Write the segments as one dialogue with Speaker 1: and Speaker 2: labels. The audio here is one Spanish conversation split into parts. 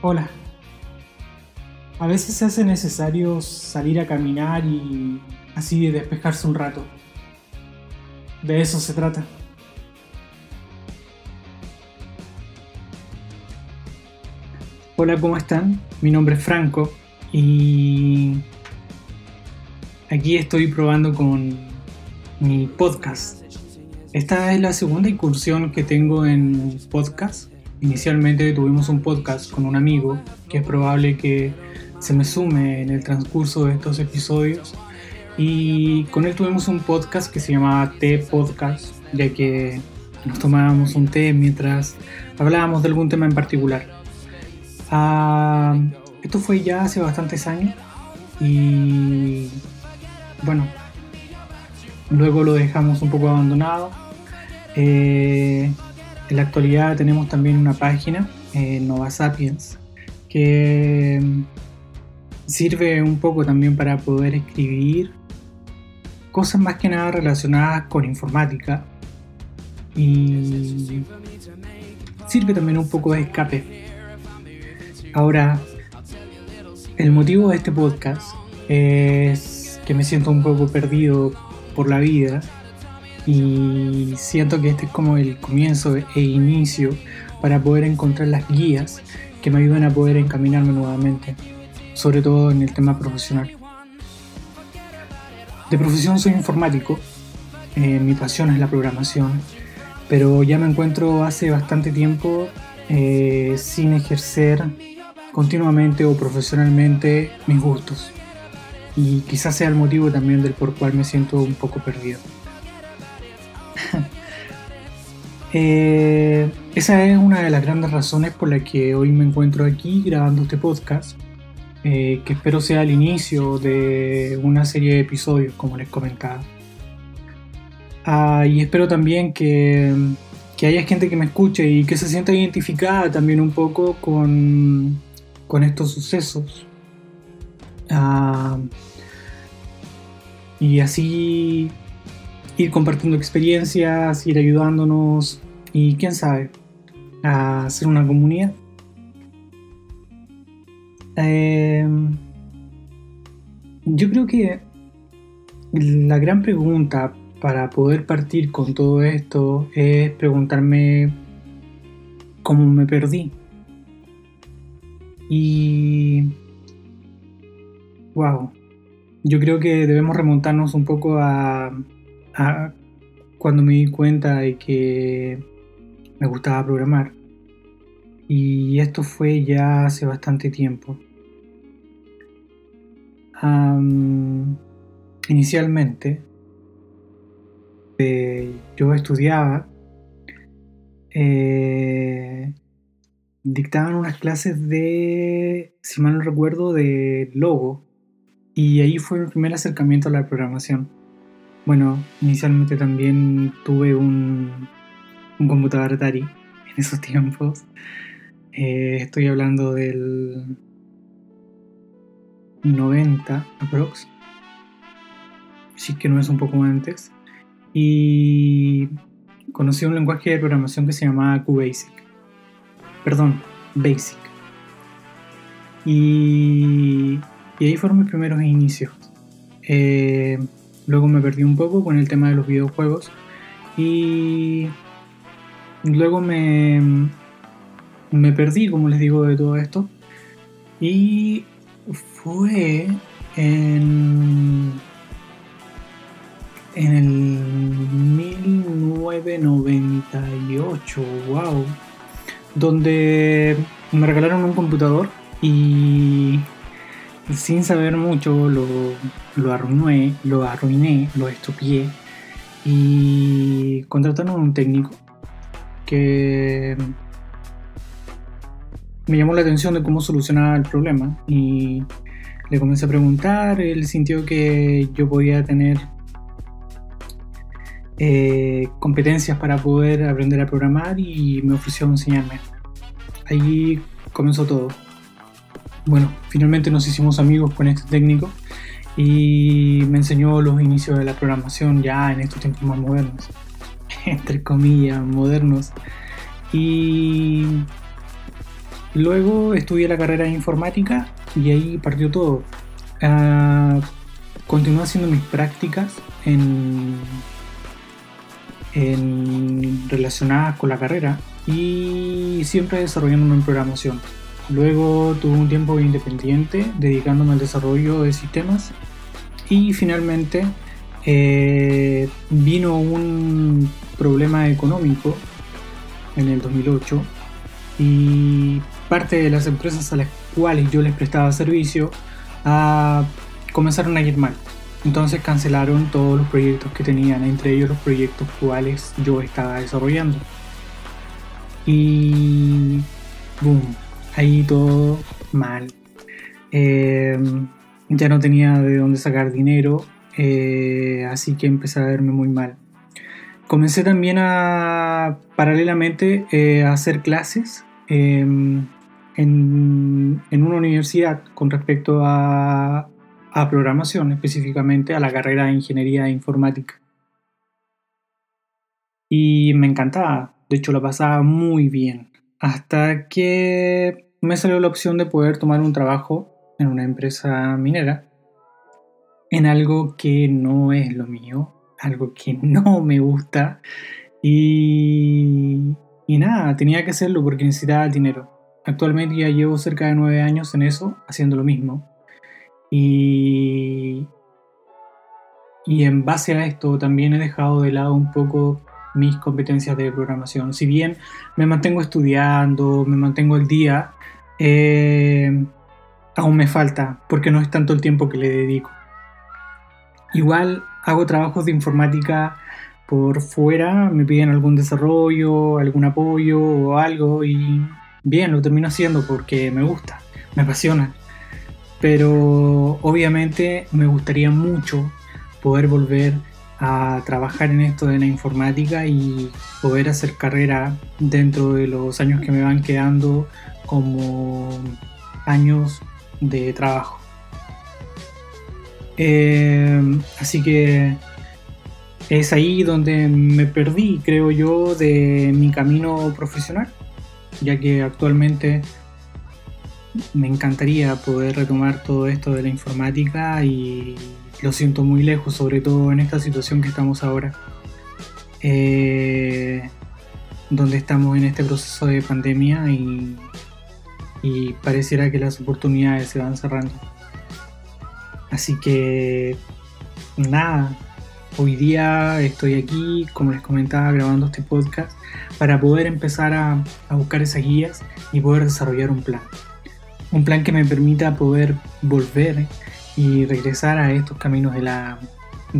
Speaker 1: Hola. A veces se hace necesario salir a caminar y así despejarse un rato. De eso se trata. Hola, ¿cómo están? Mi nombre es Franco y aquí estoy probando con mi podcast. Esta es la segunda incursión que tengo en podcast Inicialmente tuvimos un podcast con un amigo que es probable que se me sume en el transcurso de estos episodios y con él tuvimos un podcast que se llamaba T Podcast ya que nos tomábamos un té mientras hablábamos de algún tema en particular. Ah, esto fue ya hace bastantes años y bueno, luego lo dejamos un poco abandonado. Eh, en la actualidad tenemos también una página, eh, Nova Sapiens, que mm, sirve un poco también para poder escribir cosas más que nada relacionadas con informática y sirve también un poco de escape. Ahora, el motivo de este podcast es que me siento un poco perdido por la vida y siento que este es como el comienzo e inicio para poder encontrar las guías que me ayuden a poder encaminarme nuevamente, sobre todo en el tema profesional. De profesión soy informático, eh, mi pasión es la programación, pero ya me encuentro hace bastante tiempo eh, sin ejercer continuamente o profesionalmente mis gustos. Y quizás sea el motivo también del por cual me siento un poco perdido. Eh, esa es una de las grandes razones por la que hoy me encuentro aquí grabando este podcast, eh, que espero sea el inicio de una serie de episodios, como les comentaba. Ah, y espero también que, que, haya gente que me escuche y que se sienta identificada también un poco con, con estos sucesos. Ah, y así ir compartiendo experiencias, ir ayudándonos y quién sabe, a hacer una comunidad. Em, yo creo que la gran pregunta para poder partir con todo esto es preguntarme cómo me perdí. Y... Wow. Yo creo que debemos remontarnos un poco a cuando me di cuenta de que me gustaba programar. Y esto fue ya hace bastante tiempo. inicialmente, eh, yo estudiaba, eh, dictaban unas clases de, si mal no recuerdo, de logo. Y ahí fue mi primer acercamiento a la programación. Bueno, inicialmente también tuve un, computador Atari en esos tiempos. Eh, estoy hablando del 90 aprox. Sí que no es un poco antes. Y conocí un lenguaje de programación que se llamaba QBasic. Perdón, Basic. Y, y ahí fueron mis primeros inicios. Eh, Luego me perdí un poco con el tema de los videojuegos. Y luego me, me perdí, como les digo, de todo esto. Y fue en, en el 1998, wow, donde me regalaron un computador y sin saber mucho lo, lo arruiné, lo arruiné, lo estupié. Y contrataron a un técnico que me llamó la atención de cómo solucionaba el problema y le comencé a preguntar, él sintió que yo podía tener eh, competencias para poder aprender a programar y me ofreció enseñarme. Ahí comenzó todo bueno, finalmente nos hicimos amigos con este técnico y me enseñó los inicios de la programación ya en estos tiempos más modernos, entre comillas, modernos. Y luego estudié la carrera de informática y ahí partió todo. Uh, continué haciendo mis prácticas en, relacionadas con la carrera y siempre desarrollándome en programación. Luego tuve un tiempo independiente dedicándome al desarrollo de sistemas y finalmente eh, vino un problema económico en el 2008 y parte de las empresas a las cuales yo les prestaba servicio a, comenzaron a ir mal. Entonces cancelaron todos los proyectos que tenían, entre ellos los proyectos cuales yo estaba desarrollando. Y boom, ahí todo mal. Eh, ya no tenía de dónde sacar dinero, eh, así que empecé a verme muy mal. Comencé también a, paralelamente, eh, a hacer clases em, en, una universidad con respecto a, a programación, específicamente a la carrera de Ingeniería Informática. Y me encantaba, de hecho lo pasaba muy bien, hasta que me salió la opción de poder tomar un trabajo en una empresa minera en algo que no es lo mío, algo que no me gusta y, y nada, tenía que hacerlo porque necesitaba dinero. Actualmente ya llevo cerca de nueve años en eso, haciendo lo mismo. Y, y en base a esto también he dejado de lado un poco mis competencias de programación. Si bien me mantengo estudiando, me mantengo al día, eh, aún me falta porque no es tanto el tiempo que le dedico. Igual hago trabajos de informática por fuera, me piden algún desarrollo, algún apoyo o algo y bien, lo termino haciendo porque me gusta, me apasiona. Pero obviamente me gustaría mucho poder volver a trabajar en esto de la informática y poder hacer carrera dentro de los años que me van quedando como años de trabajo. Eh, así que es ahí donde me perdí, creo yo, de mi camino profesional, ya que actualmente me encantaría poder retomar todo esto de la informática y lo siento muy lejos, sobre todo en esta situación que estamos ahora, eh, donde estamos en este proceso de pandemia y, y pareciera que las oportunidades se van cerrando. Así que nada, hoy día estoy aquí, como les comentaba, grabando este podcast para poder empezar a, buscar esas guías y poder desarrollar un plan. Un plan que me permita poder volver y regresar a estos caminos de la,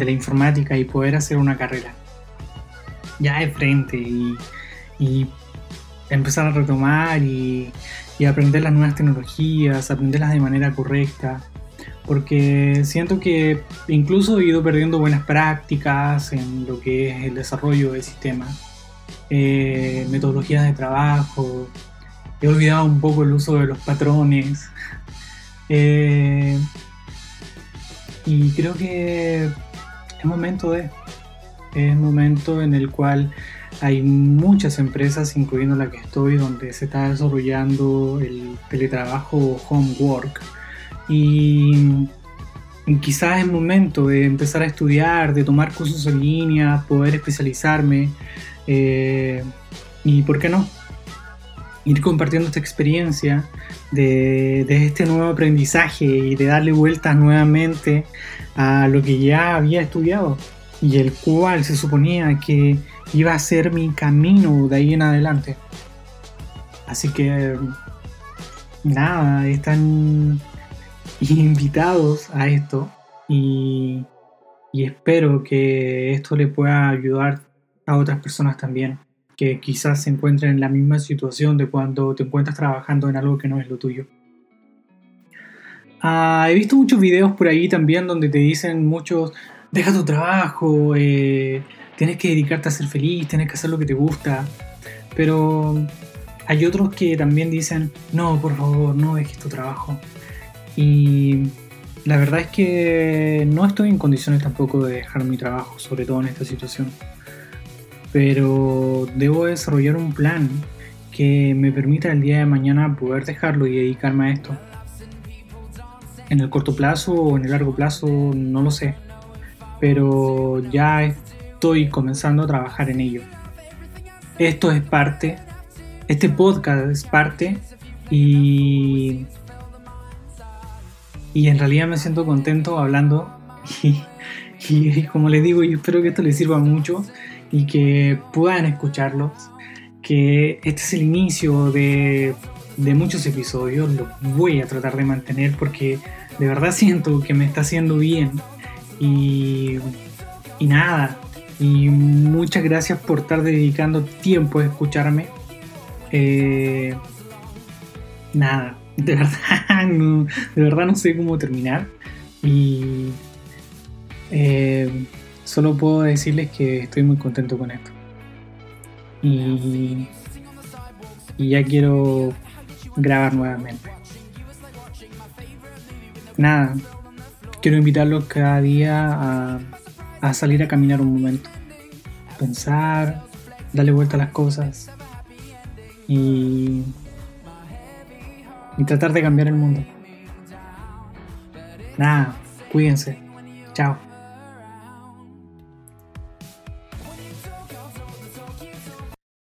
Speaker 1: informática y poder hacer una carrera. Ya de frente y, empezar a retomar y, y aprender las nuevas tecnologías, aprenderlas de manera correcta. Porque siento que incluso he ido perdiendo buenas prácticas en lo que es el desarrollo del sistema, eh, metodologías de trabajo, he olvidado un poco el uso de los patrones. Eh, y creo que es momento de. Es momento en el cual hay muchas empresas, incluyendo la que estoy, donde se está desarrollando el teletrabajo homework y quizás es momento de empezar a estudiar, de tomar cursos en línea, poder especializarme eh, y, ¿por qué no? Ir compartiendo esta experiencia de, este nuevo aprendizaje y de darle vueltas nuevamente a lo que ya había estudiado y el cual se suponía que iba a ser mi camino de ahí en adelante. Así que, nada, están invitados a esto y, espero que esto le pueda ayudar a otras personas también que quizás se encuentren en la misma situación de cuando te encuentras trabajando en algo que no es lo tuyo. Ah, he visto muchos videos por ahí también donde te dicen muchos, deja tu trabajo, eh, tienes que dedicarte a ser feliz, tienes que hacer lo que te gusta, pero hay otros que también dicen, no, por favor, no dejes tu trabajo, y la verdad es que no estoy en condiciones tampoco de dejar mi trabajo, sobre todo en esta situación. Pero debo desarrollar un plan que me permita el día de mañana poder dejarlo y dedicarme a esto. En el corto plazo o en el largo plazo, no lo sé. Pero ya estoy comenzando a trabajar en ello. Esto es parte, este podcast es parte y, y en realidad me siento contento hablando y como les digo, yo espero que esto les sirva mucho y que puedan escucharlos, que este es el inicio de, de muchos episodios, lo voy a tratar de mantener porque de verdad siento que me está haciendo bien y, y nada, y muchas gracias por estar dedicando tiempo a escucharme. Eh, nada, de verdad, no, de verdad no sé cómo terminar. Y eh, solo puedo decirles que estoy muy contento con esto. Y, ya quiero grabar nuevamente. Nada, quiero invitarlos cada día a a salir a caminar un momento, pensar, darle vuelta a las cosas y, y tratar de cambiar el mundo. Nada, cuídense. Chao.